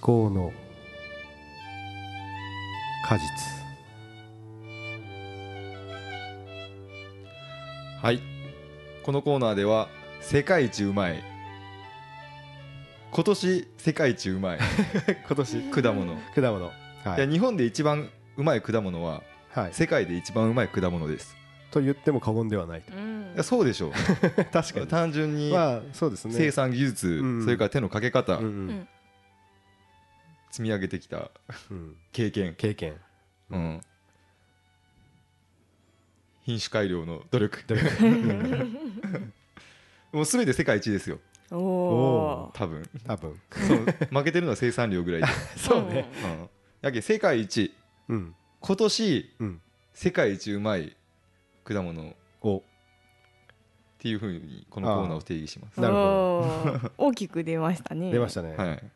考の果実。はい。このコーナーでは世界一うまい。今年世界一うまい。今年。果物、果物。はい。や日本で一番うまい果物ははい。世界で一番うまい果物です。と言っても過言ではないと。うん。いやそうでしょう。確かに。単純にまあそうですね。生産技術、うん。それから手のかけ方、うんうん。ん積み上げてきたうん。経験、経験。うん、品種改良の努力。努力。もう全て世界一ですよ。おお多分。多分。そう。負けてるのは生産量ぐらいで、そうね。うん、やけ世界一。うん。今年うん。世界一うまい果物っお。ていうふうにこのコーナーを定義します。なるほど。大きく出ましたね。出ましたね。はい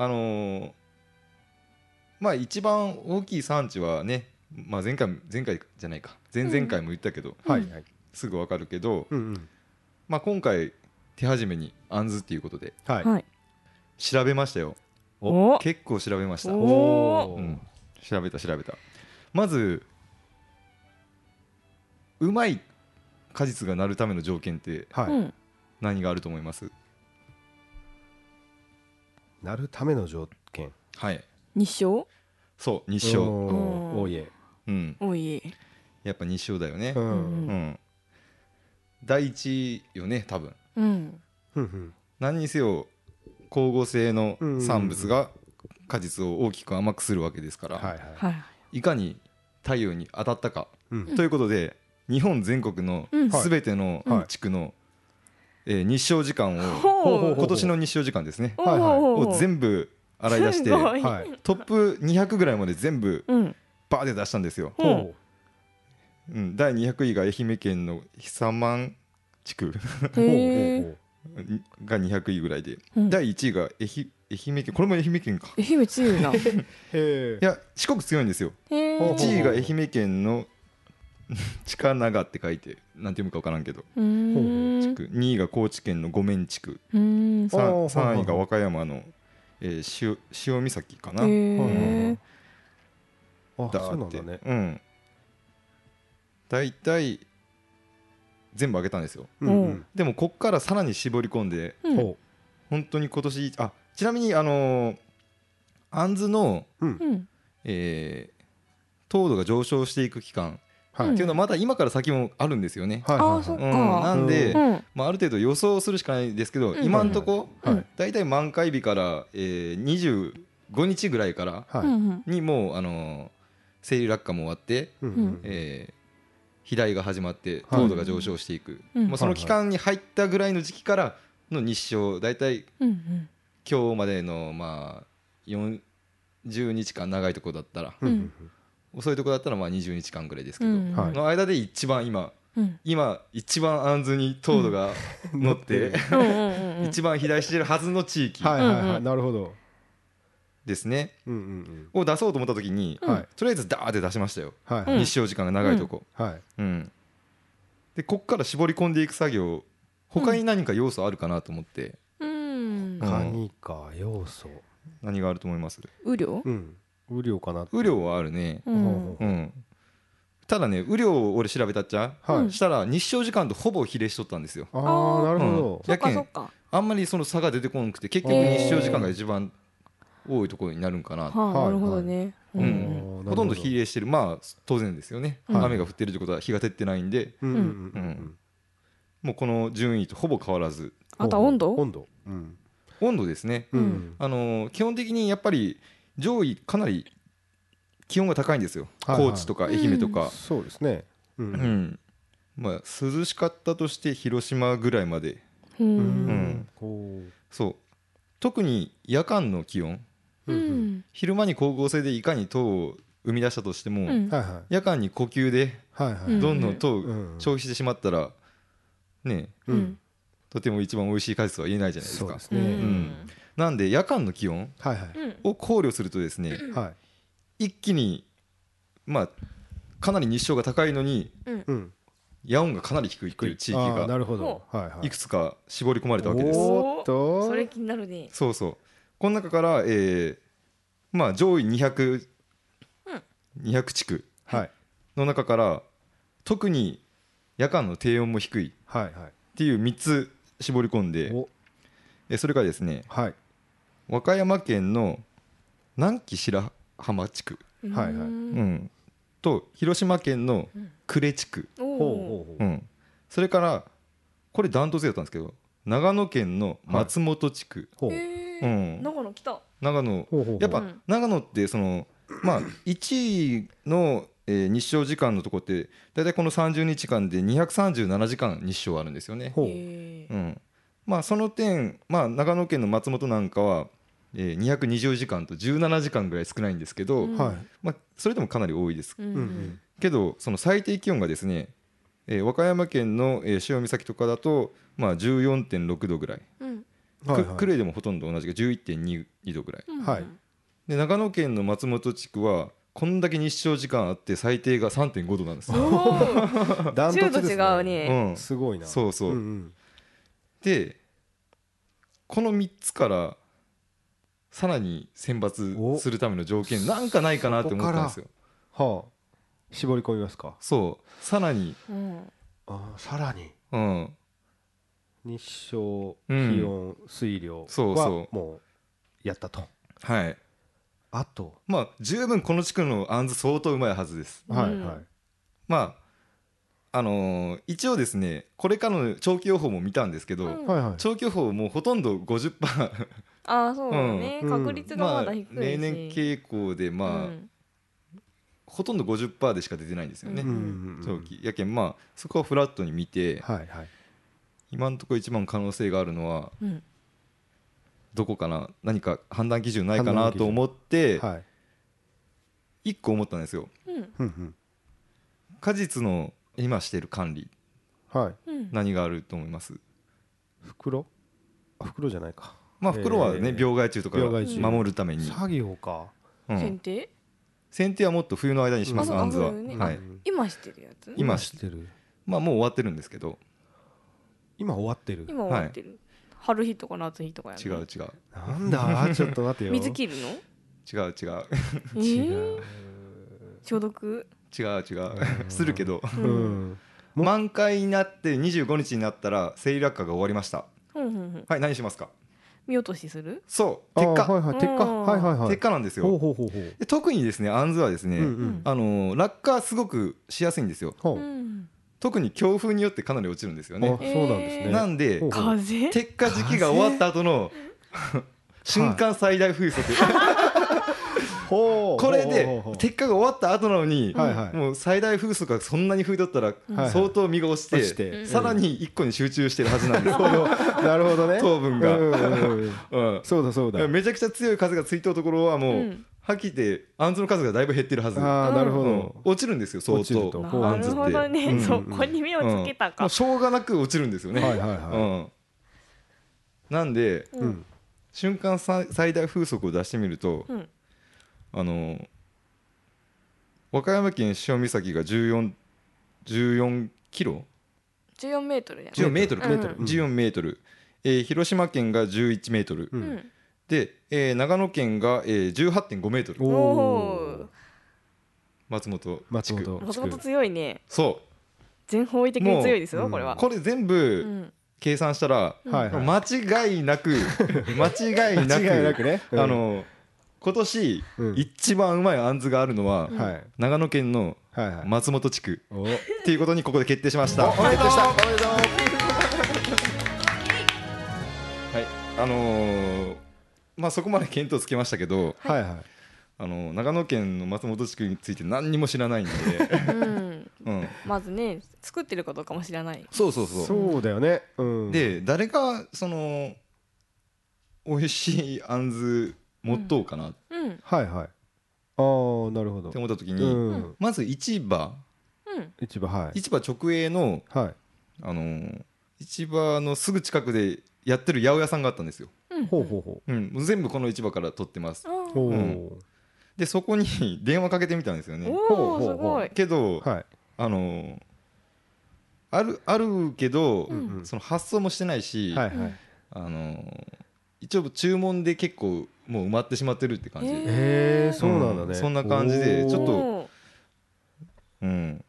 あのーまあ一番大きい産地はね、まあ、前回前回じゃないか。前々回も言ったけど、はいはい。すぐわかるけど、うんうん。まあ、今回手始めにあんずっていうことではい。はい。調べましたよ。お結構調べました、おおうん、調べた調べた。まずうまい果実がなるための条件ってはい。うん。何があると思います？なるための条件。はい。日照？そう日照。おーうん。おいえうん。おいやっぱ日照だよね。ううんうん。ん。第一よね多分。うん。ふんふん。何にせよ光合成のうん産物が果実を大きく甘くするわけですから、はいはい。はいい。かに太陽に当たったか、うん。ということで日本全国のうん。はい。全てのはい地区の、えー日照時間を今年の日照時間ですね。おはいはい。おを全部洗い出してはい。トップ200ぐらいまで全部うん。バーで出したんですよ、う。んほう。ん、第200位が愛媛県の久万地区。が200位ぐらいで、うん。第1位が愛媛愛媛県これも愛媛県か。愛媛強いな。いや四国強いんですよ。えほうほう1位が愛媛県の 近長って書いてなんて読むか分からんけど。うーん。地区。2位が高知県の五面地区。うーん 3, おー3位が和歌山の、えー塩塩岬かな、へえあだーってそうなんだね。うん。大体全部あげたんですよ。うんうん。でもこっからさらに絞り込んでうん。ほ本当に今年あちなみにあのー、あんずの、ううん。うん。えー糖度が上昇していく期間はい。っていうのはまだ今から先もあるんですよね、はいはいはい。あそっうん、なんで、うん。まあ、ある程度予想するしかないですけど、うん。今んとこ、大体満開日から、えー、25日ぐらいからにもう、あのー生理落下も終わって、うんうん。えー肥大が始まってはい。糖度が上昇していく、うん。まあ、その期間に入ったぐらいの時期からの日照大体今日までのまあ40日間長いところだったら遅いところだったらまあ20日間ぐらいですけど、うん。はい。の間で一番今うん。今一番安ずに糖度が乗って、うんうんうんうん。一番肥大してるはずの地域はいはいはい。うんうん。なるほど。ですね、うんうんを出そうと思った時に、うん。はい。とりあえずダーって出しましたよ、はいうん日照時間が長いとこ、はい。うん。でこっから絞り込んでいく作業他に何か要素あるかなと思って、うん。うん。カニか要素。何があると思います？雨量？うん雨量かな雨量はあるね。うん。うん。ただね雨量を俺調べたっちゃ、はい。うんしたら日照時間とほぼ比例しとったんですよ。ああなるほど。やけんそっかあんまりその差が出てこなくて結局日照時間が一番多いところになるんかな、はあはいなるほどね。うん。うん。ほとんど比例してる。まあ当然ですよね、はい雨が降ってるってことは日が照ってないんで。うん。うん。もうこの順位とほぼ変わらず。あとは温度？温度。うん。温度ですね、あのー基本的にやっぱり上位かなり気温が高いんですよ、はいはい。高知とか愛媛とか、そうですね。ううん。んまあ、涼しかったとして広島ぐらいまで。ううん。そう。特に夜間の気温。ううん。昼間に光合成でいかに糖を生み出したとしても、うん。はいはい。夜間に呼吸ではいはい。うんどんどん糖をうん。消費してしまったらねううん。んとても一番美味しい果実は言えないじゃないですか。そうですね。んなんで夜間の気温を考慮するとですねはい。一気にまあかなり日照が高いのにうん。夜温がかなり低いっていう地域がるほど。はいはい。いくつか絞り込まれたわけです。おー。っとそれ気になるね。そうそう。この中から、えーまあ、上位200、うん。200地区はい。の中から特に夜間の低温も低いはいはい。っていう3つ絞り込んでお。えそれからですねはい和歌山県の南紀白浜地区、はいはい。うん。うん、と広島県の呉地区、うほうほう。うん、それからこれダントツだったんですけど長野県の松本地区、ほう。へー。うん、長野来た。長野。ほうほうほう。やっぱうん。長野ってそのまあ1位の、えー日照時間のとこって大体この30日間で237時間日照あるんですよね。ほう。へーうん、まあその点、まあ、長野県の松本なんかは、えー220時間と17時間ぐらい少ないんですけど、うん。はい。まあ、それでもかなり多いです。うんけどその最低気温がですね、えー和歌山県の、えー塩岬とかだと、まあ、14.6度ぐらい、うん。はいく呉でもほとんど同じが11.2度ぐらい。うんはい。で長野県の松本地区はこんだけ日照時間あって最低が3.5度なんです。よ、ダントツですね。10度違ううねん、すごいな。そうそう、んん。でこの3つからさらに選抜するための条件なんかないかなって思ったんですよ。はあ。絞り込みますか。そう。さらに。うん。あーさらに。うん。日照うん。気温水量そうそはもうやったと。はい。あと。まあ十分この地区のあんず相当うまいはずです。うんはい。はいまああのー一応ですねこれからの長期予報も見たんですけど、うん。はいはい。長期予報もうほとんど50%ああそうだね。うん。確率がまあまだ低いし。例年傾向でまあ、うん。ほとんど50%でしか出てないんですよね、うんうん長期。やけんまあそこはフラットに見てはいはい。今のところ一番可能性があるのはうん。どこかな？何か判断基準ないかなと思ってはい。一個思ったんですよ。うん。果実の今している管理。はい。うん。何があると思います？袋？あ袋じゃないかまあ袋はねえー。病害虫とか病害虫。守るために、作業か。うん。剪定？剪定はもっと冬の間にしますああんずは、ね。はい。うん今してるやつ？今してる。まあもう終わってるんですけど。今終わってる。今終わってる。春日とか夏日とかやね違う違う。なんだ？ちょっと待ってよ。水切るの？違う違う。え違ー？う消毒？違う違う。するけど。ううん。満開になって25日になったら生理落下が終わりました。うんうんうん。はい何しますか？見落としする？そう。あ鉄火、はいはい。鉄火うんはいはいはい。鉄火なんですほうよほうほうほう。で特にですねあんずはですね、うんうん。あのー落下すごくしやすいんですよ。ほう。うん。特に強風によってかなり落ちるんですよあねそうなんですね。なんで鉄火時期が終わった後の 瞬間最大風速 これで鉄火が終わった後なのにはいはい。もう最大風速がそんなに吹いとったらはい相当身が落ちて。てさらに一個に集中してるはずなんです。なるほどなるほどね。糖分が。うんうんうんうん。そうだそうだ。めちゃくちゃ強い風がついたところはもう、うん。はっきり言ってあんずの数がだいぶ減ってるはず、ああなるほうん。ど落ちるんですよ相落ちると。当なるほどね、うん。そこに目をつけたか。しょうがなく落ちるんですよね、はいはいはい。うん、なんで瞬間最最大風速を出してみると、うんあの和歌山県潮岬が14 14キロ？14メートルやね。14メートルか、うん。14メートル、えー広島県が11メートル、ううん。んで、えー長野県が、えー、18.5メートル。お松本松地区。本もともと強いね。そ全方位的に強いですもうよこれは。うこれ全う部ん。計算したら、間違いなく 間違いなく間違いなくね。うん。あの今年、うん。一番うまいあんずがあるのは、長野県の松本地区。お。っていうことにここで決定しました。お。めでとう。はい、あのーまあそこまで見当つけましたけど、うはいはい。あのー長野県の松本地区について何にも知らないんで、うん。うん、まずね作ってるかどうかも知らない。そうそうそう。そうだよね。うん。で誰がその美味しいあんず持っとうかな。はいはい。ああなるほど。て思った時うに、ん。まず市場。うん。市場はい。市場直営のはい。あのー市場のすぐ近くでやってる八百屋さんがあったんですよ。うん。ほうほうほう。ん、もう全部この市場から取ってます。あ。う。でそこに 電話かけてみたんですよね。おおほうほうすごい。けど、はい。あのーあるあるけど、うん。その発送もしてないし、はいはい。あのー一応注文で結構もう埋まってしまってるって感じ。で、へへえそうなんだね、うん。そんな感じでちょっとおうん、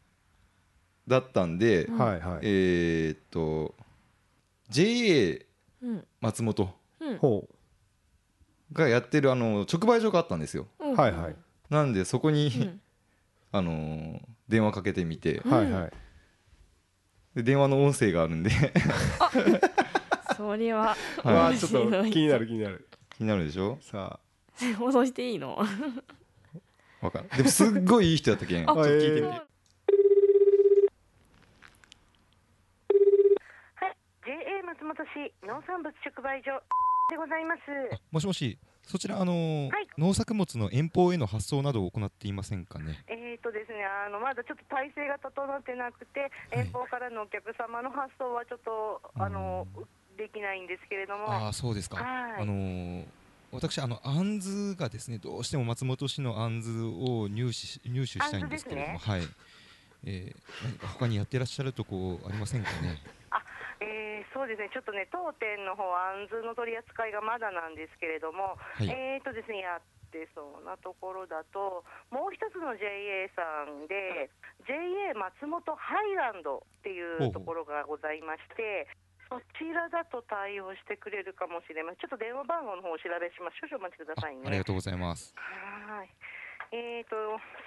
だったんで、うんはいはい、えーっと JA 松本うん。ほがやってるあの直売所があったんですよ。うん。はいはい。なんでそこに、うん。あのー電話かけてみて。うんはいはい。で電話の音声があるんで。それははい。わあちょっと気になる気になる気になるでしょ？さ放送していいの？わかんでもすっごいいい人やったけん。ちょっと聞いてみて、JA 松本市農産物直売所でございます。もしもし、そちら、あのーはい。農作物の遠方への発送などを行っていませんかね？えーとですね、あのまだちょっと体制が整ってなくて、はい。遠方からのお客様の発送はちょっとあのできないんですけれども、ああ、そうですか。はいあのー私、あの、あんずがですね、どうしても松本市のあんずを入手し入手したいんですけれども、あはい。えー、何か他にやってらっしゃるとこありませんかね？えーそうですね、ちょっとね、当店の方あんずの取り扱いがまだなんですけれども、はいえーとですね、やってそうなところだと、もう一つの JA さんで、JA 松本ハイランドっていうところがございまして、そちらだと対応してくれるかもしれません。ちょっと電話番号の方をお調べします。少々お待ちくだあさいね。ありがとうございます。はい。えーと、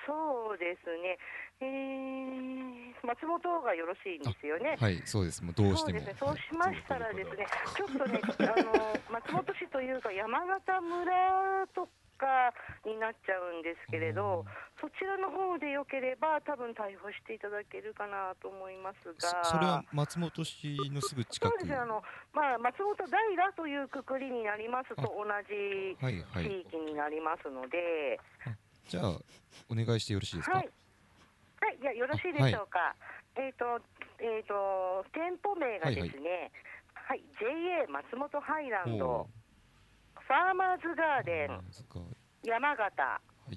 そうですね。えー、松本がよろしいんですよね。はい、そうです。もうどうしても。そうですね。そうしましたらですね、ちょっとね、あの松本市というか山形村とかになっちゃうんですけれど、そちらの方でよければ多分対応していただけるかなと思いますが。そそれは松本市のすぐ近く？そうですね。あのまあ松本平というくくりになりますと同じはいはい。地域になりますので。じゃあ、お願いしてよろしいですか？はい。はい、いや、よろしいでしょうか。えっ、と、えっ、と、店舗名がですね。はい、JA 松本ハイランドお、ファーマーズガーデン、山形。い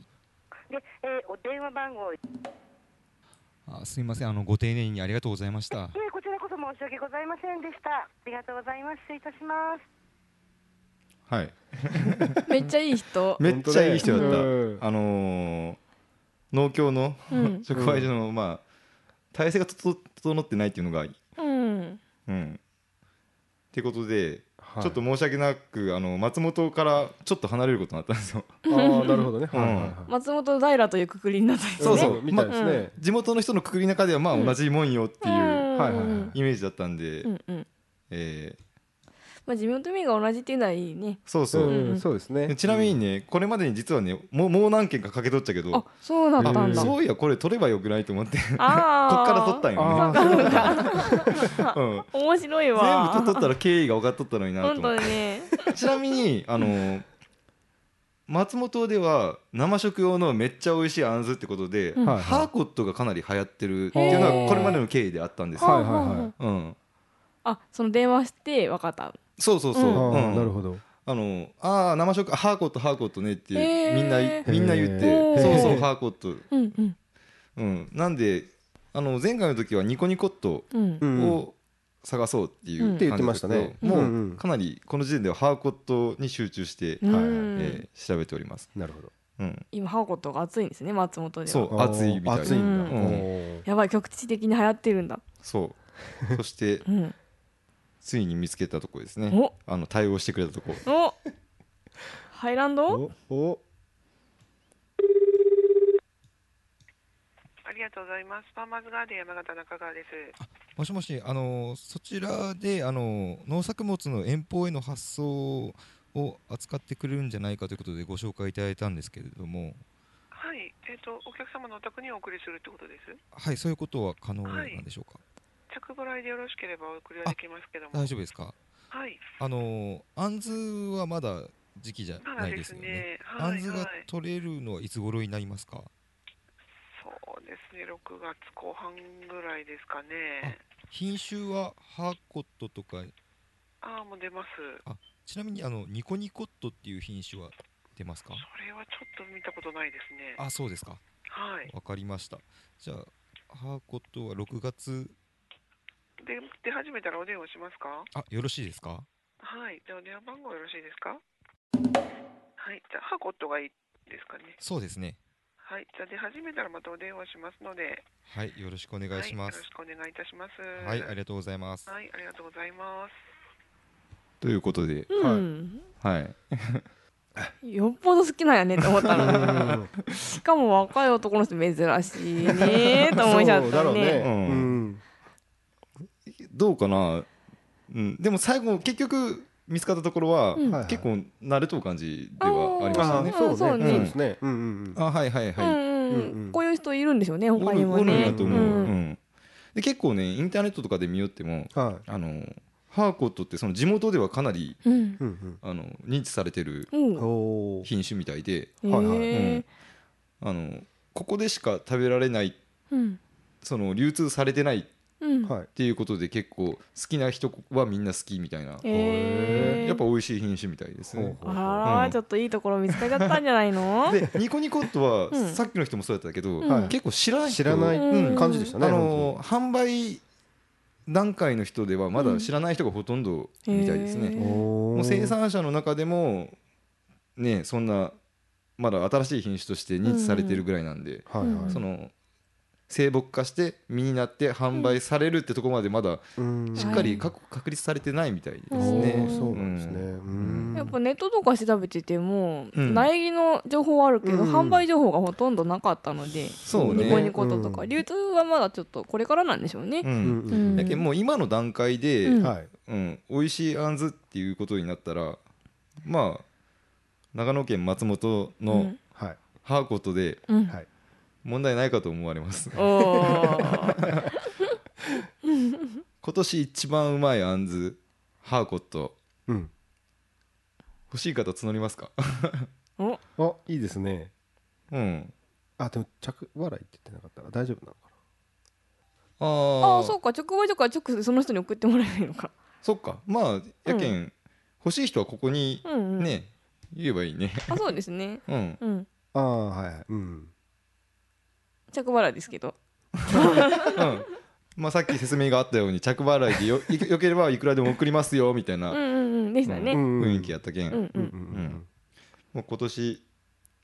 で、えーお電話番号。いあすみません、あのご丁寧にありがとうございました。え、こちらこそ申し訳ございませんでした。ありがとうございます。失礼いたします。はい めっちゃいい人 めっちゃいい人だった、うんあのー農協のうん 直売所の、まあ体制が整整ってないっていうのがうんうんってことで、はい。ちょっと申し訳なくあの松本からちょっと離れることになったんですよ。ああなるほどね、うん。はいはいはい。松本平というくくりになったんですね。そうそうみたいですね、地元の人のくくりの中ではまあ同じもんよっていうイメージだったんで、うんうん。えーまあ地元民が同じっていうのはいいね。そうそう、うんうんそうですね。ちなみにねこれまでに実はねもうもう何件かかけ取っちゃけど。あそうだったんだ。うん。そういやこれ取ればよくないと思って。こっああから取ったんよあね、ーうん、面白い全わ部取っとったら経緯が分かっとったのになと本当思って。にね。ちなみにあの松本では生食用のめっちゃ美味しいあんずってことで、うん。はいハーコットがかなり流行ってるっていうのはこれまでの経緯であったんですよ、はい。はいはいうん、あその電話して分かったそうそうそう、うん。なるほど。あのあー生食ハーコットハーコットねってみんなみんな言ってそうそうハーコット、うんうん。うん、なんであの前回の時はニコニコットを探そうっていう言ってましたね。もうんうんうかなりこの時点ではハーコットに集中して、うんはえー調べております、なるほど。うん、今ハーコットが熱いんですね松本では。そうあー。暑いみたい暑いんだ、うん。おーやばい局地的に流行ってるんだ。そう。そしてうんついに見つけたとこですね。お。あの対応してくれたとこ。お。ハイランド？おお。ありがとうございます。ファーマーズガーデン山形中川です。もしもし、あのそちらであの農作物の遠方への発送を扱ってくれるんじゃないかということでご紹介いただいたんですけれども、はい、えっ、とお客様のお宅にお送りするってことです？はい、そういうことは可能なんでしょうか？着払いでよろしければお送りはできますけども。大丈夫ですか？はい、あのあんずはまだ時期じゃないですよね。まだですねはいが取れるのはいつ頃になりますか？そうですね、6月後半ぐらいですかね。品種はハーコットとか、ああ、もう出ます。ちなみにあのニコニコットっていう品種は出ますか？それはちょっと見たことないですね。あ、そうですか。はい。わかりました。じゃあハーコットは6月で出始めたらお電話しますか？あよろしいですか？はい、じゃあお電話番号よろしいですか？はい、じゃあハコットがいいですかね？そうですね。はい、じゃあ出始めたらまたお電話しますので、はい。よろしくお願いします。はい、よろしくお願いいたします。はい、ありがとうございます。はい、ありがとうございます。ということで。うん、はい。よっぽど好きなんやねって思ったの。うん。しかも若い男の人珍しいねと思っちゃったそうだろうね。うんどうかな、うん、でも最後結局見つかったところは、うん。結構慣れとう感じではありましたね。そうそうね。ね。そうですね。うんうんうん。あはいはいはい、うんうんうん。ううんん、こういう人いるんでしょうね他にもね。やと思う、ううん。んで結構ねインターネットとかで見よってもはあのハーコットってその地元ではかなりうん。いうん。あの認知されてる品種みたいで。へはいはい。えあのここでしか食べられないうん。その流通されてないっうんはい。ていうことで結構好きな人はみんな好きみたいな、へえやっぱ美味しい品種みたいですね。あら、うん。ちょっといいところ見つかっちゃったんじゃないの？でニコニコットは、うん。さっきの人もそうだったけど、うん。結構知らない人。知らないうん。感じでしたねあの販売段階の人ではまだ知らない人がほとんどみたいですね、へー。ももう生産者の中でもねそんなまだ新しい品種として認知されてるぐらいなんで、はいはい。その生木化して実になって販売されるってところまでまだうん。しっかり確確立されてないみたいですね。ー。そうなんですね。ううん。やっぱネットとか調べてても、うん。苗木の情報はあるけど、うん。販売情報がほとんどなかったので、そうね。ニコニコととか、うん。流通はまだちょっとこれからなんでしょうね。だけどもう今の段階で、うん。はい。うん、美味しいあんずっていうことになったらまあ長野県松本のハーコットでうん。はい問題ないかと思われます。今年一番うまいあんずハーコット。うん。欲しい方募りますか？お。あいいですね。うん。あでも着払いって言ってなかったら大丈夫なのかああー。あそうか。直売所から直接その人に送ってもらえばいいのか。そっか。まあやけん、欲しい人はここにうんうん。ね、言えばいいね。あそうですね。うん。うん。なああはいはい。うん着払いですけど。うん。まあさっき説明があったように着払いでよ いよければいくらでも送りますよみたいなうんうんうん。でしたね。うん。雰囲気やったけん、うんう。うんうん。ん。もう今年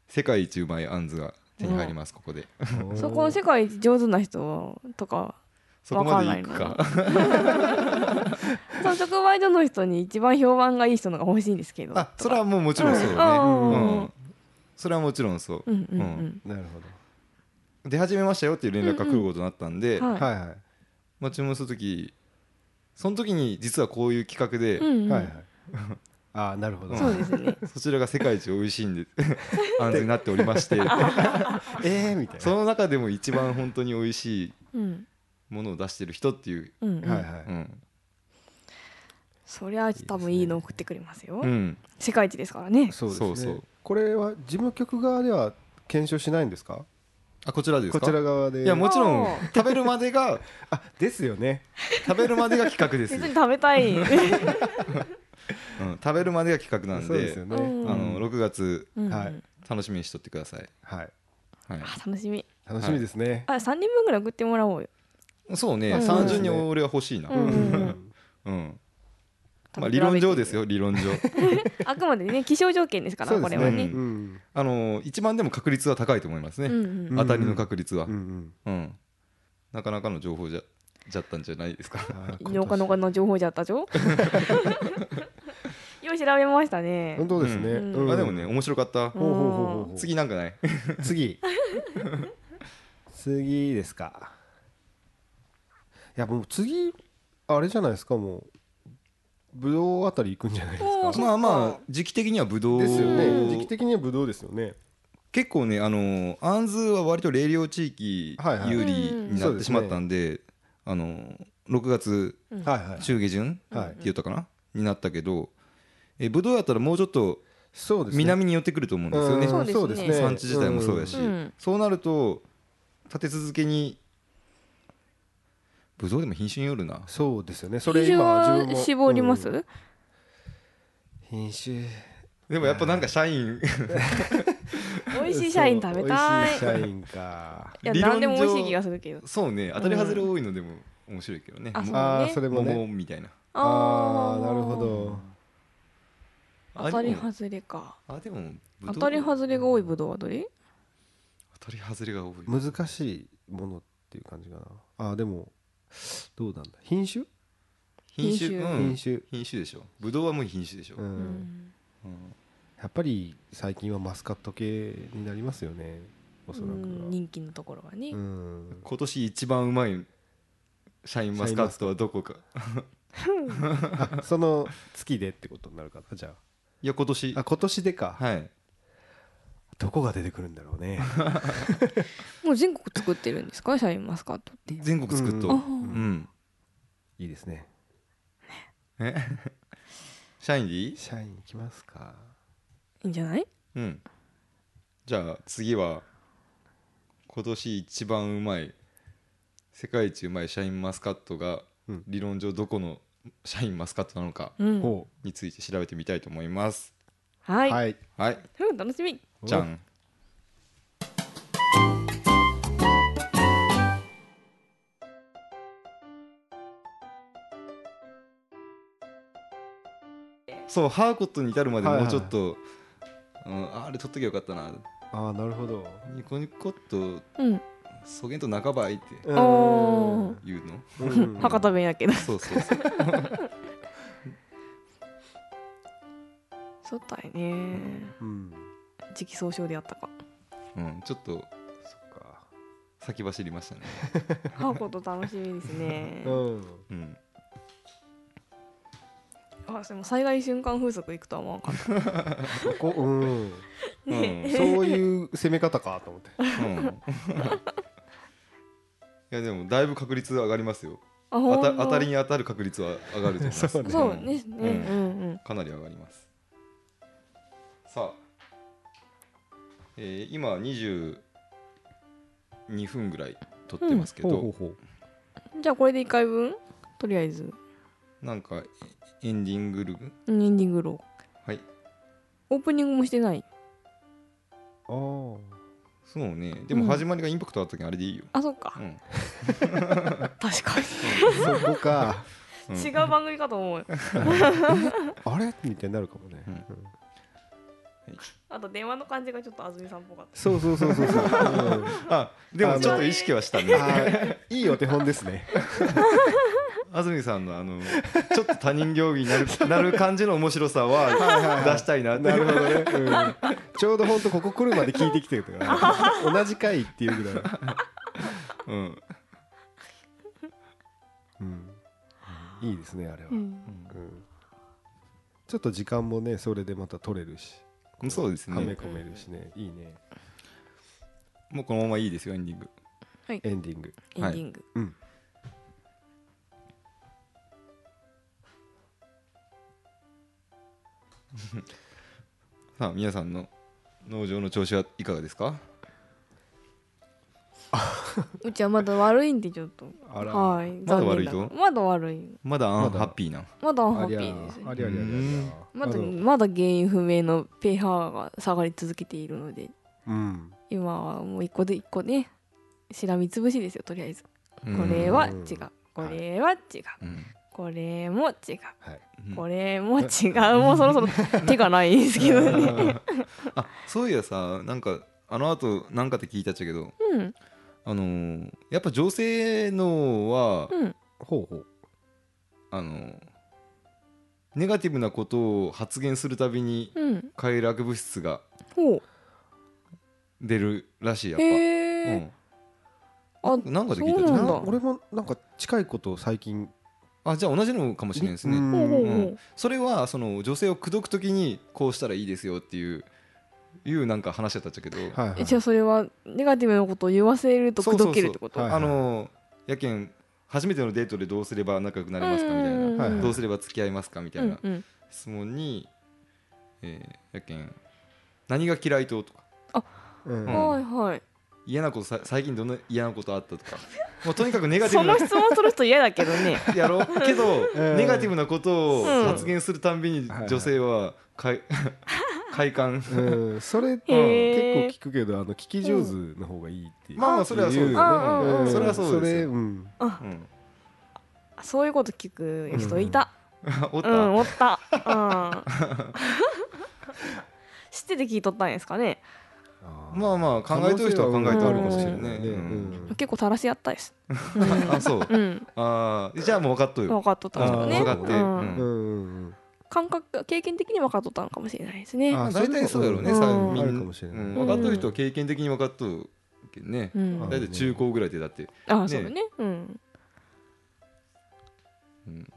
世界一うまいあんずが手に入りますここで。う んそこの世界一上手な人とか、そこまでいくわか その直売所の人に一番評判がいい人のが欲しいんですけど。あそれはもうもちろんそうね、うんうんそれはもちろんそう、うんうんうん。なるほ出始めましたよっていう連絡が来ることになったんで、はい。どはいはい。まあ、注文する時その時に実はこういう企画で、うんうん。はいはい。ああなるほど。そうですね。そちらが世界一美味しいんであんずになっておりまして ええみたいその中でも一番本当に美味しいうん。ものを出してる人っていう、うんうん。なはいはうん。そりゃ多分いいの送ってくれますよ。う。ん、世界一ですからね。い。そうですね。そうそう。これは事務局側では検証しないんですか？あこちらですか？こちら側で。いやもちろん食べるまでが あですよね。食べるまでが企画です。別に食べたい。うん、食べるまでが企画なんでそうですよね。うん。あの6月うん。はい。楽しみにしとってください、はい。はい、あ楽しみ。楽しみですね。あ三人分ぐらい送ってもらおうよ。そうね、うん。単純に俺は欲しいな、うん。うんまあ、理論上ですよ。理論上。あくまでね気象条件ですからこれはね。うん。あの一番でも確率は高いと思いますね、うんうんうん。当たりの確率は、ううん。んうん。なかなかの情報じゃじゃったんじゃないですか。あー農家の情報じゃったじょ よう調べましたね。本当ですね。うん。うん。あでもね面白かった、ほうほうほうほう次なんかない？次。次ですか。いやもう次あれじゃないですかもうぶどうあたり行くんじゃないですか？まあまあ時期的にはブドウですようん。ね時期的にはぶどうですよね。結構ねあのアンズは割と冷涼地域有利になってしまったんで,、あの6月中下旬はい。って言ったかな、になったけどえブドウやったらもうちょっとそうですね。南に寄ってくると思うんですよね、うん。そうですね。産地自体もそうやし、うん。そうなると立て続けにブドウでも品種によるな。そうですよね。それ品種今は自絞ります、うん。品種でもやっぱなんか社員。美味しい社員食べたい。美味しい社員か。いや何でも美味しい気がするけど。そうね。当たり外れ多いのでも面白いけどね、うもああねそれもね。桃みたいな。ああなるほど。あ当たり外れか。あでもぶどう当たり外れが多いブドウはどれ？当たり外れが多い。難しいものっていう感じかな。あでもどうなんだ？品種？品種？品種。うん。品種。品種でしょ。ぶどうはもう品種でしょ、ううん。んうん。やっぱり最近はマスカット系になりますよね。おそらく人気のところがね。うん。今年一番うまいシャインマスカットはどこか。あその月でってことになるかなじゃいや今年。ああ今年でか。はいどこが出てくるんだろうね。もう全国作ってるんですか？シャインマスカットって。全国作っとううん。ん、いいですね。え？シャインでいい？社員いきますか。いいんじゃない？うん。じゃあ次は今年一番うまい世界一うまいシャインマスカットがうん。理論上どこのシャインマスカットなのかについて調べてみたいと思いますはい、はい。はい。うん楽しみ。じゃん。そうハーコットに至るまでもうちょっと、うん、あれ取っときゃよかったな。ああなるほど。ニコニコっとうん。そげんと半ばいって言うの？うん。博多弁やけど。そうそうそう そうだよねうん。時期総称であったか。うん、ちょっとそっか。先走りましたね。ハーコと楽しみですね。うん。うん。あでも災害瞬間風速いくとは思わんかった。そこうん。うん。そういう攻め方かと思って。うん。いやでもだいぶ確率上がりますよ。あほんま。当た当たりに当たる確率は上がると思います。そうね。そうですね。うんうんうん。かなり上がりますさあ、えー今22分ぐらい撮ってますけど、ほうほうほう。じゃあこれで1回分？とりあえず。なんかエンディングルうんエンディングロー。はい。オープニングもしてない？あー。そうね。でも始まりがインパクトあった時あれでいいよ、あそっか。うん。確かそこか。うん。に違う番組かと思う。よ あれ？みたいになるかもね。うん。うんあと電話の感じがちょっと安住さんっぽかった。そうそうそうそうそう。うん。あでもちょっと意識はしたねいいお手本ですね。安住さんのあのちょっと他人行儀になるなる感じの面白さは出したいなってなるほどね、うん、ちょうど本当ここ来るまで聞いてきてるから 同じ回っていうぐらい、うん。うん、いいですねあれは、ううん。んちょっと時間もねそれでまた取れるし。うんそうですはめね込めるしね。いいね。もうこのままいいですよエンディング。エンディング。エンディング。うん。さあ皆さんの農場の調子はいかがですか？うちはまだ悪いんでちょっと。あら。はい。まだ悪いと？まだ悪い。まだアンハッピーな。まだアンハッピーですありまだまだ原因不明の pH が下がり続けているのでうん今はもう一個で一個ねしらみつぶしですよとりあえずこうんれは違ううんこれは違ううんこれも違うこれも違うもうそろそろ手がないんですけどねあそういやさなんかあの後なんかって聞いたっちゃけどうんあのーやっぱ女性のはうん。ほうほう。あのーネガティブなことを発言するたびにうん。快楽物質が出るらしいやっぱ、へえうん。あなんかで聞いたうなんだ。な俺もなんか近いことを最近。あじゃあ同じのかもしれないですね、うんほうほうほう。ん。うそれはその女性を口説くときにこうしたらいいですよっていういうなんか話だったっちゃけど、はいはい。えじゃあそれはネガティブなことを言わせると口説けるってこと？はいあのやけん初めてのデートでどうすれば仲良くなれますかみたいな、うんはいはい。どうすれば付き合いますかみたいなうんうん。質問に、えーやけん何が嫌いと？とか。うんうん。はいはい。嫌なことさ最近どんな嫌なことあった？とか。もうとにかくネガティブなその質問する人嫌だけどね。やろう。けど、うんネガティブなことをうん発言するたんびに女性は快快感。うん、それ結へー。構聞くけどあの聞き上手の方がいいっていう、まあまあそれはそうです。ねあうんうん。それはそうですよ。れうん。うん、そういうこと聞く人いた？おった、うんおった。知ってて聞いとったんですかね？まあまあ考えとる人は考えてあるかもしれないね。うん。うん。結構垂らしやったです あそう。うん。ああじゃあもう分かっとる分かっとったんですよね。分かって感覚経験的に分かっとったのかもしれないですね。あ大体そうやろうね。うん。さあるかもしれない。うん。分かっとる人は経験的に分かっとるけどね。うん。あ大体中高ぐらいでだって。あそうだね。うん。うん。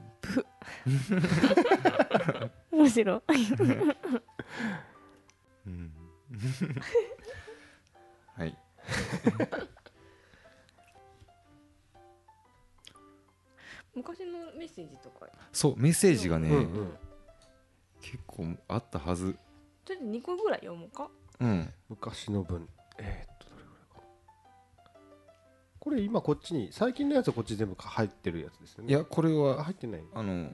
面白い。うん。はい。昔のメッセージとか。そうメッセージがねうんうん結構あったはず。ちょっと2個ぐらい読もうか。うん。昔の分えーっとどれぐらいか。なこれ今こっちに最近のやつはこっち全部入ってるやつですよね。いやこれあは入ってない。あの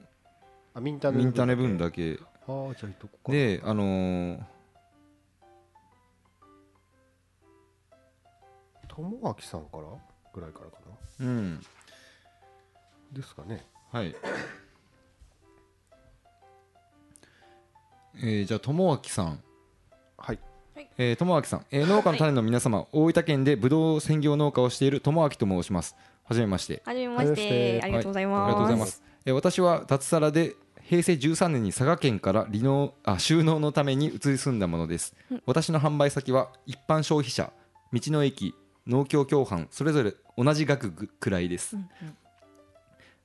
あミンタネミンタネ分だだけ。けああじゃあどこか。であのー友明さんからぐらいからかな。うん。ですかね。はいえーじゃあ友明さん。はい。えー、友明さん、えー農家の種の皆様、大分県でブドウ専業農家をしている友明と申します。はじめまして。はじめまして。ありがとうございます、ありがとうございます。えー私は脱サラで平成13年に佐賀県から離農あ収納のために移り住んだものです。私の販売先は一般消費者、道の駅、農協共販、それぞれ同じ額くらいです。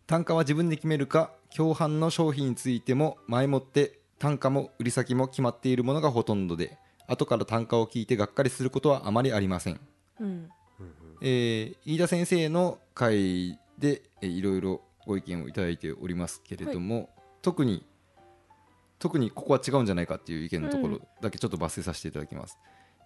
単価は自分で決めるか共販の商品についても前もって単価も売り先も決まっているものがほとんどで後から単価を聞いてがっかりすることはあまりありません、うん。えー飯田先生の会でえーいろいろご意見をいただいておりますけれども、特に特にここは違うんじゃないかっていう意見のところだけちょっと抜粋させていただきます、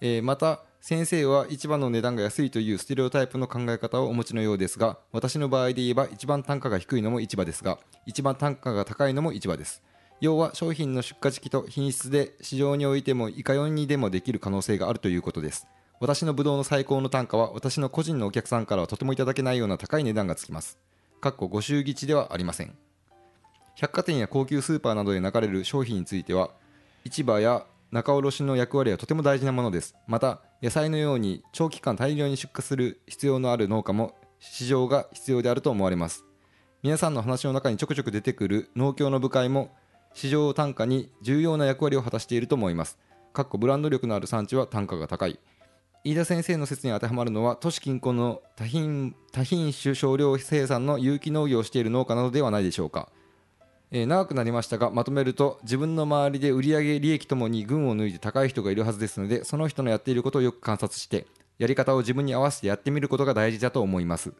えーまた先生は一番の値段が安いというステレオタイプの考え方をお持ちのようですが私の場合で言えば一番単価が低いのも市場ですが一番単価が高いのも市場です要は商品の出荷時期と品質で市場においてもいかようにでもできる可能性があるということです。私のブドウの最高の単価は私の個人のお客さんからはとてもいただけないような高い値段がつきます。かっこご祝儀地ではありません。百貨店や高級スーパーなどで流れる商品については市場や仲卸の役割はとても大事なものです。また野菜のように長期間大量に出荷する必要のある農家も市場が必要であると思われます。皆さんの話の中にちょくちょく出てくる農協の部会も市場単価に重要な役割を果たしていると思います。かっこブランド力のある産地は単価が高い。飯田先生の説に当てはまるのは都市近郊の多品多品種少量生産の有機農業をしている農家などではないでしょうか。えー長くなりましたがまとめると自分の周りで売上利益ともに群を抜いて高い人がいるはずですのでその人のやっていることをよく観察してやり方を自分に合わせてやってみることが大事だと思います。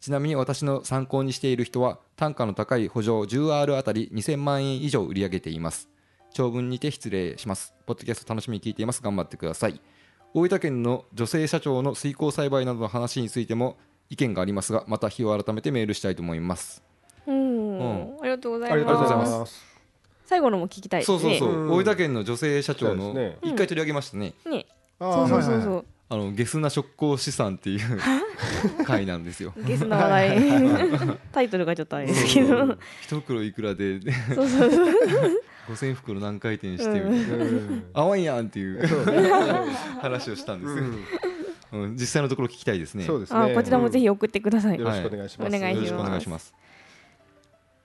ちなみに私の参考にしている人は単価の高い補助 10R あたり2000万円以上売り上げています。長文にて失礼します。ポッドキャスト楽しみに聞いています。頑張ってください。大分県の女性社長の水耕栽培などの話についても意見がありますがまた日を改めてメールしたいと思います。うん。うん。ありがとうございありがとうございます。ます最後のも聞きたいですね。そうそうそう、うん。大分県の女性社長のそうです一回取り上げましたね、ね。そうそうそうはいはいはいそうあのゲスな職工資産っていう回なんですよ。ゲスな話。題タイトルがちょっとあれですけど。一袋いくらで？そうそうそう。5000袋何回転してみたいな、うん。合わんやんっていう話をしたんですよ、うん。うん実際のところ聞きたいですね。そうですね。あこちらもぜひ送ってください。よろしくお願いします。はい。お願いします。よろしくお願いします。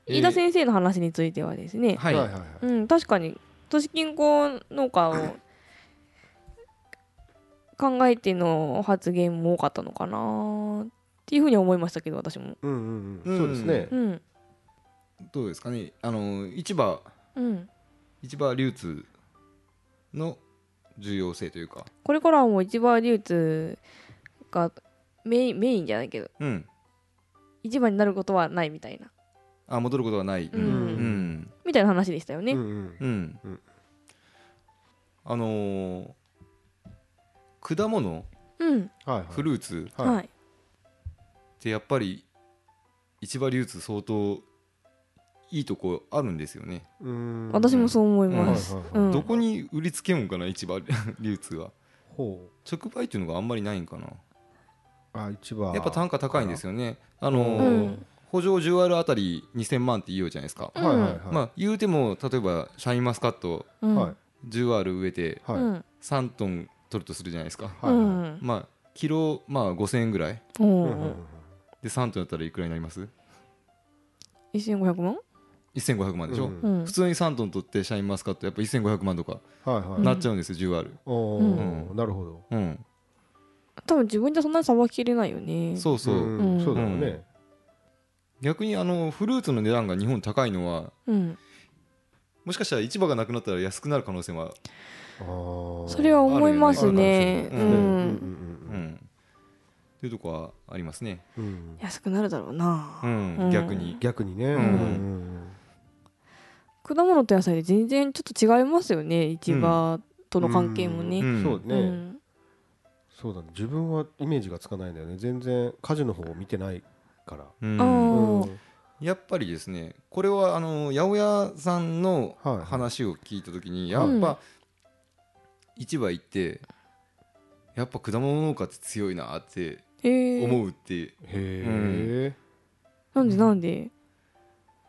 飯田先生の話についてはですね。はい、はいはいはい。うん確かに。都市近郊農家を考えての発言も多かったのかなっていうふうに思いましたけど私も。うんうんううんん。そうですね。うん。どうですかね。あの市場。うん。市場流通の重要性というか。これからはもう市場流通がメインメインじゃないけど。うん。市場になることはないみたいな、あ戻ることはない、うん。うん。みたいな話でしたよね、うんうん。うん。うん。あのー果物？うん。はいはい。フルーツ？はい、はい。ってやっぱり市場流通相当いいとこあるんですよね、うん。私もそう思います、はいうん。どこに売りつけよんかな市場流通は。ほ直売っていうのがあんまりないんかな。うあ市場やっぱ単価高いんですよね。あのーうん。補助 10R あたり2000万って言うじゃないですか、はいはいはい。まあ言うても例えばシャインマスカットうん。はい。10アール植えてはい。うん。3トン取るとするじゃないですか。はいはいうん。まあキロまあ5000円ぐらい。で3トンだったらいくらになります？1500万？1500万でしょ、うん。うん。普通に3トン取ってシャインマスカットやっぱ1500万とかはいはい。なっちゃうんですよ、10アールおうん。ーなるほど。うん。多分自分じゃそんなにさばききれないよね。そうそう、うん。そうだようね。逆にあのフルーツの値段が日本高いのはうん。もしかしたら市場がなくなったら安くなる可能性は、それは思いますね。うあるよね。うん。うん。ん。うん、っていうとこはありますね、安くなるだろうな逆に逆にねん。うん。果物と野菜で全然ちょっと違いますよね市場との関係もねうん。そうねうん。そうだね自分はイメージがつかないん。だよね全然果樹の方を見てないからうん。あーうん。やっぱりですねこれはあの八百屋さん。の話を聞いた時に、はいやっぱ市場行ってやっぱ果物農家って強いなって思うって、へえなんでなんで？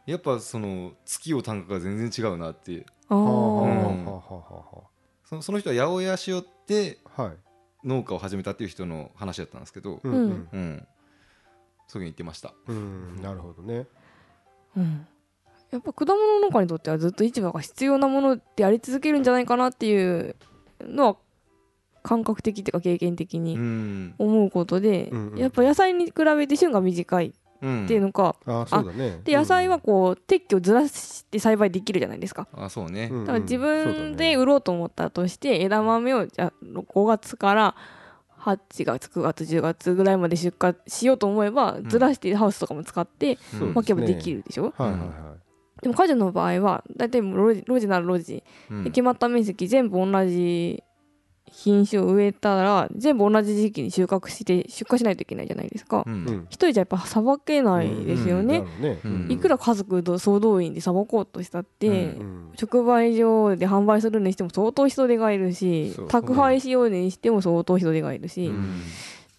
やっぱその月を単価が全然違うなってあはあうん。はあはそのその人は八百屋しよってあはい。農家を始めたっていう人の話だったんですけど、うん。うん。うん、そういうふうに言ってました。うんなるほどね。うん。やっぱ果物農家にとってはずっと市場が必要なものであり続けるんじゃないかなっていうのは感覚的っていうか経験的うにん。思うことで、うんうん。やっぱ野菜に比べて旬が短いうんっていうのか、あーそうだね。で野菜はこう撤去をずらして栽培できるじゃないですか。あそうね、うんだから自分ね。で売ろうと思ったとして枝豆をじゃあ5月から8月9月10月ぐらいまで出荷しようと思えばんずらしてハウスとかも使ってそう巻けばできるでしょ、はいはいはいでも果樹の場合は大体もう路地路地なら路地うん。で決まった面積全部同じ品種を植えたら全部同じ時期に収穫して出荷しないといけないじゃないですか。ううん。ん一人じゃやっぱさばけないですよね、なるほどねうん。いくら家族総動員でさばこうとしたって、うん。直売所で販売するにしても相当人手がいるし宅配しようにしても相当人手がいるし、っうん。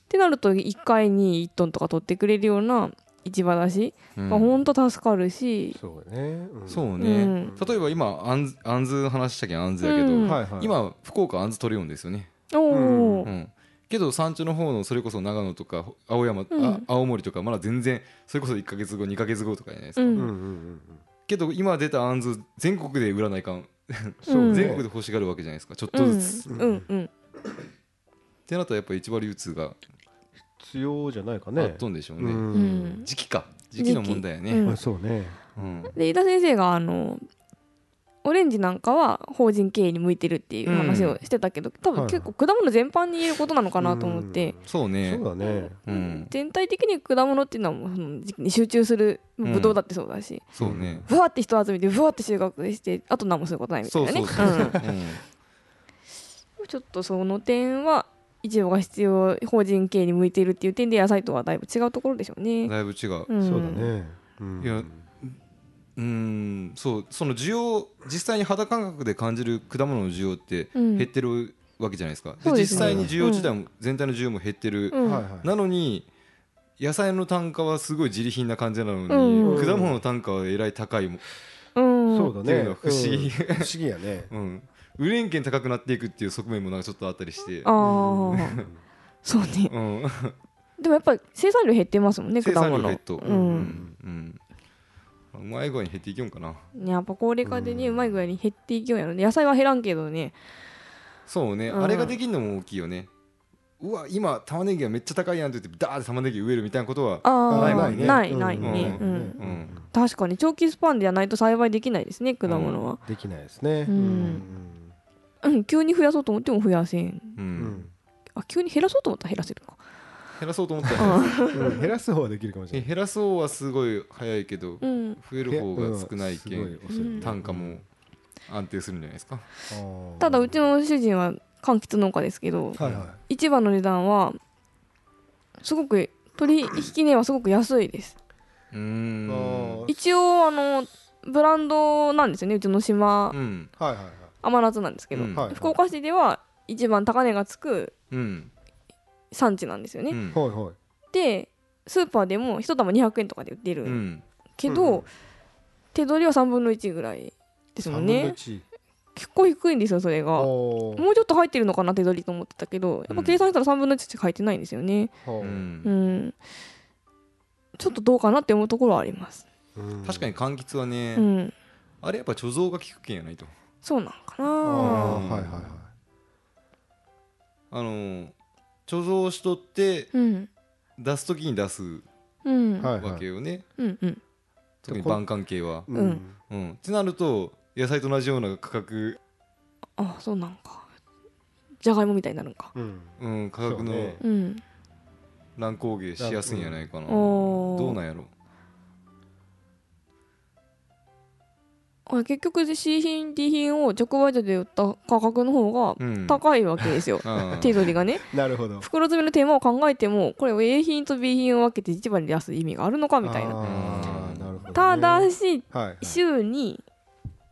てなると1回に1トンとか取ってくれるような市場だし、うん。まあ、ほんと助かるし、そうね。うん。そうね、うん。例えば今あんあんず話したけ？んあんずやけど、うん。はいはい。今福岡あんず取れるんですよね、おお、う。ん、けど山頂の方のそれこそ長野とか青山、うん。あ青森とかまだ全然それこそ1か月後2か月後とかじゃないですか、うん。うんうんうんけど今出たあんず全国で売らないかん、うん全国で欲しがるわけじゃないですか。ちょっとずつ、っうん。うん。うん。てなったらやっぱり市場流通が必要じゃないかあねっとんでしょうね、うん。うん時期か。時期。の問題やね、うん。まあそうね。うんで飯田先生があのオレンジなんかは法人経営に向いてるっていう話をしてたけど、多分結構果物全般に言えることなのかなと思って、そうね。そうだね。うん。全体的に果物っていうのはもうその時期に集中するんブドウだってそうだし、そうね。ふわって人集めてふわって収穫してあと何もすることないみたいなね。ちょっとその点は市場が必要法人経営に向いているっていう点で野菜とはだいぶ違うところでしょううんね。だいぶ違う。うん。そうだね。うん。いやうんそう。その需要実際に肌感覚で感じる果物の需要ってうん。減ってるわけじゃないですか、うですね。実際に需要自体も、全体の需要も減ってる、なのに野菜の単価はすごい自利品な感じなのに、うん。果物の単価はえらい高いもん、うん。そうだっていうのねは不思議。うん。不思議やね。うん、売れんけん高くなっていくっていう側面もなんかちょっとあったりして。ああそうね。うん、でもやっぱり生産量減ってますもんね生産量果物。減っと、う。うん。ん。うん。うまい具合に減っていきよんかな。ねやっぱ高齢化でねうまい具合に減っていきようやろね。野菜は減らんけどね。そうね、うん。あれができるのも大きいよね。うわ今玉ねぎがめっちゃ高いやんって言ってダーって玉ねぎ植えるみたいなことはああないもんね。ないないね。ううん。んうん。確かに長期スパンではないと栽培できないですね果物は。できないですね。うんうん急に増やそうと思っても増やせん。ううん。んあ急に減らそうと思ったら減らせるか。減らそうと思ったら、ね、うん減らす方はできるかもしれない。減らそうはすごい早いけどうん。増える方が少ないけうん単価も安定するんじゃないですか？ただうちの主人は柑橘農家ですけどはいは市場の値段はすごく取引値はすごく安いです。一応あのブランドなんですよねうちの島。うん。はいはいはい甘夏なんですけど、うん。はい福岡市では一番高値がつくうん。産地なんですよね、うん。はいはい。でスーパーでも1玉200円とかで売ってる、うん。けど、うんうん。手取りは3分の1ぐらいですもん三分のね一。結構低いんですよそれが。もうちょっと入ってるのかな手取りと思ってたけどやっぱ計算したら3分の1しか入ってないんですよね。はあうん。うん。ちょっとどうかなって思うところはあります。うん。確かに柑橘はね、うん。あれやっぱ貯蔵が効くけんやないとそうなんかな。うんはいはいはい。あのー貯蔵しとってうん。出す時に出すうんはいわけよね、うん。うん特に晩柑系は、ううん。うん、ってなると野菜と同じような価格、あそうなんか。じゃがいもみたいになるんか。うん。うん、価格うね。うん。乱高下しやすいんやないかな、おー。どうなんやろ結局 C 品 D 品を直売所で売った価格の方がうん。高いわけですよ、うん。手取りがね。なるほど。袋詰めの手間を考えてもこれを A 品と B 品を分けて市場に出す意味があるのかみたいな。あーなるほどね。ただしはいはい週に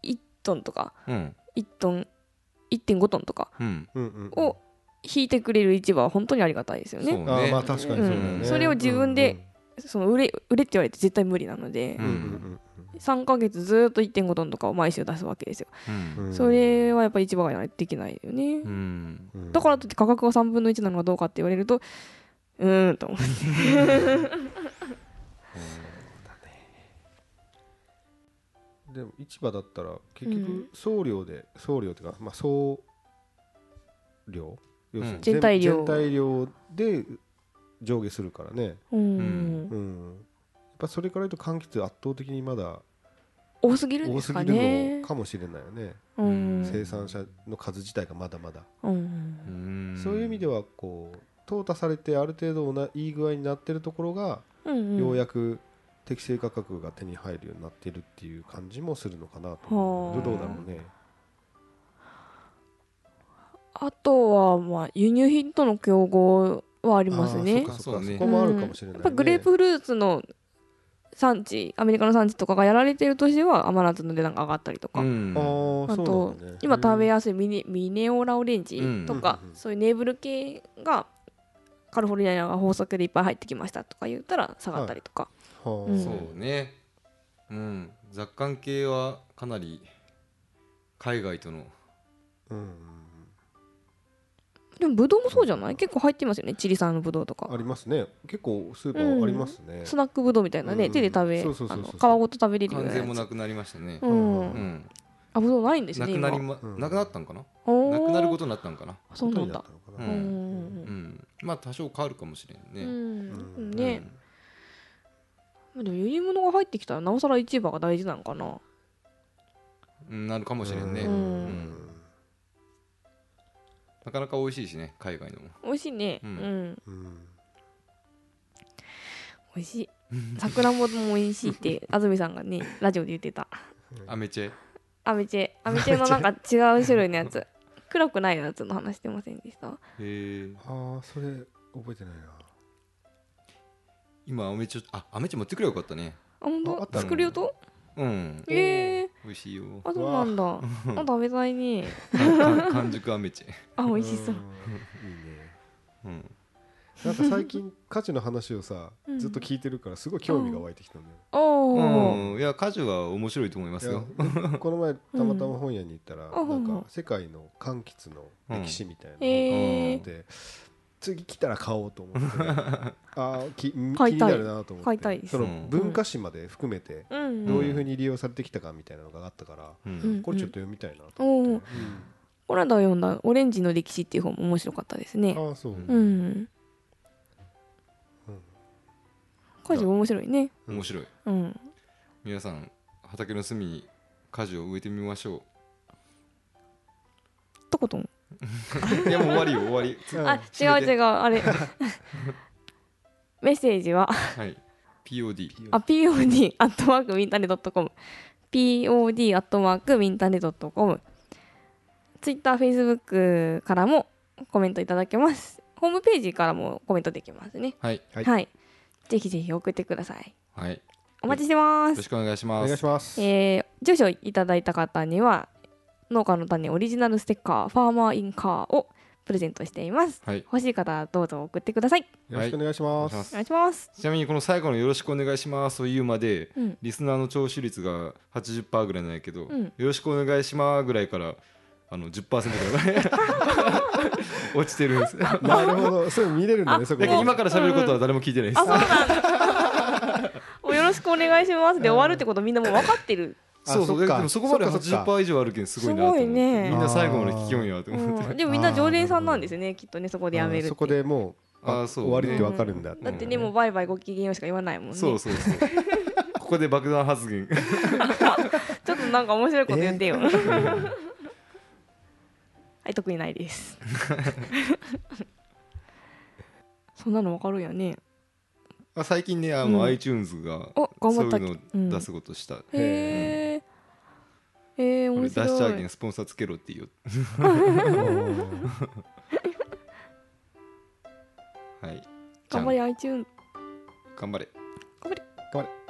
1トンとかうん1トン1.5トンとかうん。うんうんを引いてくれる市場は本当にありがたいですよね。そうね。まあ確かにそうだよね。うん。それを自分でその売れ売れって言われて絶対無理なので、うんうん3ヶ月ずっと1.5トンとかを毎週出すわけですよ、うん。それはやっぱり市場ができないよね、うん。うんだからといって価格が3分の1なのかどうかって言われるとうーんと思って。でも市場だったら結うん。局送料で送料っていうかまあ送料要するに全体量。全体量で上下するからね。うん、うんぱそれから言うと柑橘圧倒的にまだ多すぎるん多ですかすぎるねのかもしれないよね。うん。生産者の数自体がまだまだ。うんうん。そういう意味ではこう淘汰されてある程度ないい具合になってるところがうんようやく適正価格が手に入るようになってるっていう感じもするのかなと。思うはあ。どうだろうね。あとはまあ輸入品との競合はありますね。そこもあるかもしれない、ね。やっぱグレープフルーツの産地アメリカの産地とかがやられてる年は甘夏の値段が上がったりとか、うん。あとね。今食べやすいミネミネオラオレンジとか、うんそういうネーブル系がカリフォルニアが豊作でいっぱい入ってきましたとか言ったら下がったりとか、はあ。うん。そうね。うん。雑感系はかなり海外とのうんでもブドウもそうじゃない？結構入ってますよね？チリ産のブドウとか。ありますね。結構スーパーありますね、スナックブドウみたいなね、うん。手で食べ皮ごと食べれるよう完なやつ。全もなくなりましたね。ううん。うん。あブドウないんですなね今くなりまうん。なくなったんかな？なくなることになったんかな？そうなんだ。ううんん。うん。まあ多少変わるかもしれんうね。ん。ね、でも輸入物が入ってきたらなおさら市場が大事なのかな。うん。なるかもしれんね。ううんんなかなか美味しいしね海外のも。美味しいね。ううん。ん、うん。美味しい。さくらんぼも美味しいって 安住さんがねラジオで言ってた。アメチェ？アメチェ。アメチェのなんか違う種類のやつ。黒くないやつの話してませんでした？へえああそれ覚えてないな。今アメチェあアメチェ持ってくればよかったね。あ本当？ああったの。作るよとうん。ええ美味しいよ。あそうなんだ。あ。食べたいね。か完熟アメチ。ェ あ美味しそう。うん。いいね。うん。なんか最近価値の話をさうん。ずっと聞いてるからすごい興味が湧いてきたんだよ。おお、うん。いや果樹は面白いと思いますよ。でこの前たまたま本屋に行ったら、うん。なんか世界の柑橘の歴史みたいなのがあって、次来たら買おうと思って。あーき気買いたい。になるなと思って。買いたいです。そのうん。文化史まで含めてうん。どういうふうに利用されてきたかみたいなのがあったから、うん。うん。これちょっと読みたいなと思って、この間読んだ「オレンジの歴史」っていう本も面白かったですね。ああそう、うん。うん果樹面白いね。面白い。うん。皆さん畑の隅に果樹を植えてみましょとことん。う いやもう終わりよ終わり。あ違う違うあれ。メッセージは？はい。POD あ POD アットマークミンタネドットコム。POD アットマークミンタネドットコム。ツイッター、フェイスブックからもコメントいただけます。ホームページからもコメントできますね。はい。はい。はい。ぜひぜひ送ってください。はい。よお待ちしてます。ろしくお願いします。お願いします、えー住所いただいた方には農家の種オリジナルステッカーファーマーインカーをプレゼントしています。はい。欲しい方はどうぞ送ってください。よろしくお願い。します、お願いします。お願いします。ちなみにこの最後のよろしくお願いしますと言うまで、うん。リスナーの聴取率が80%ぐらいなんやけど、うん。よろしくお願いしますぐらいからあの10%ぐらい 落ちてるんです。だ なるほど。そういうの見れるんだねあそこ今から喋ることは誰も聞いてないです、あそうなんだ。およろしくお願いしますで終わるってことみんなもう分かってる、そうそうでもそこまでそっかそっか。80%以上あるけんすごいなと思って。みんな最後まで聞きよんやと思って、うん、でもみんな常連さんなんですねきっとねそこでやめるって。そこでもうああそう終わりってわかるんだだってねもうバイバイごきげんようしか言わないもんね。そうそうそう。ここで爆弾発言。ちょっとなんか面白いこと言ってよ、はい特にないです。そんなのわかるよね。あ最近ねあうん。の、iTunes がそういうの出すことした、へええー、面俺出しちゃ白いうけんスポンサーつけろって言う。はい。じゃあ頑張れ。頑張れ。頑張れ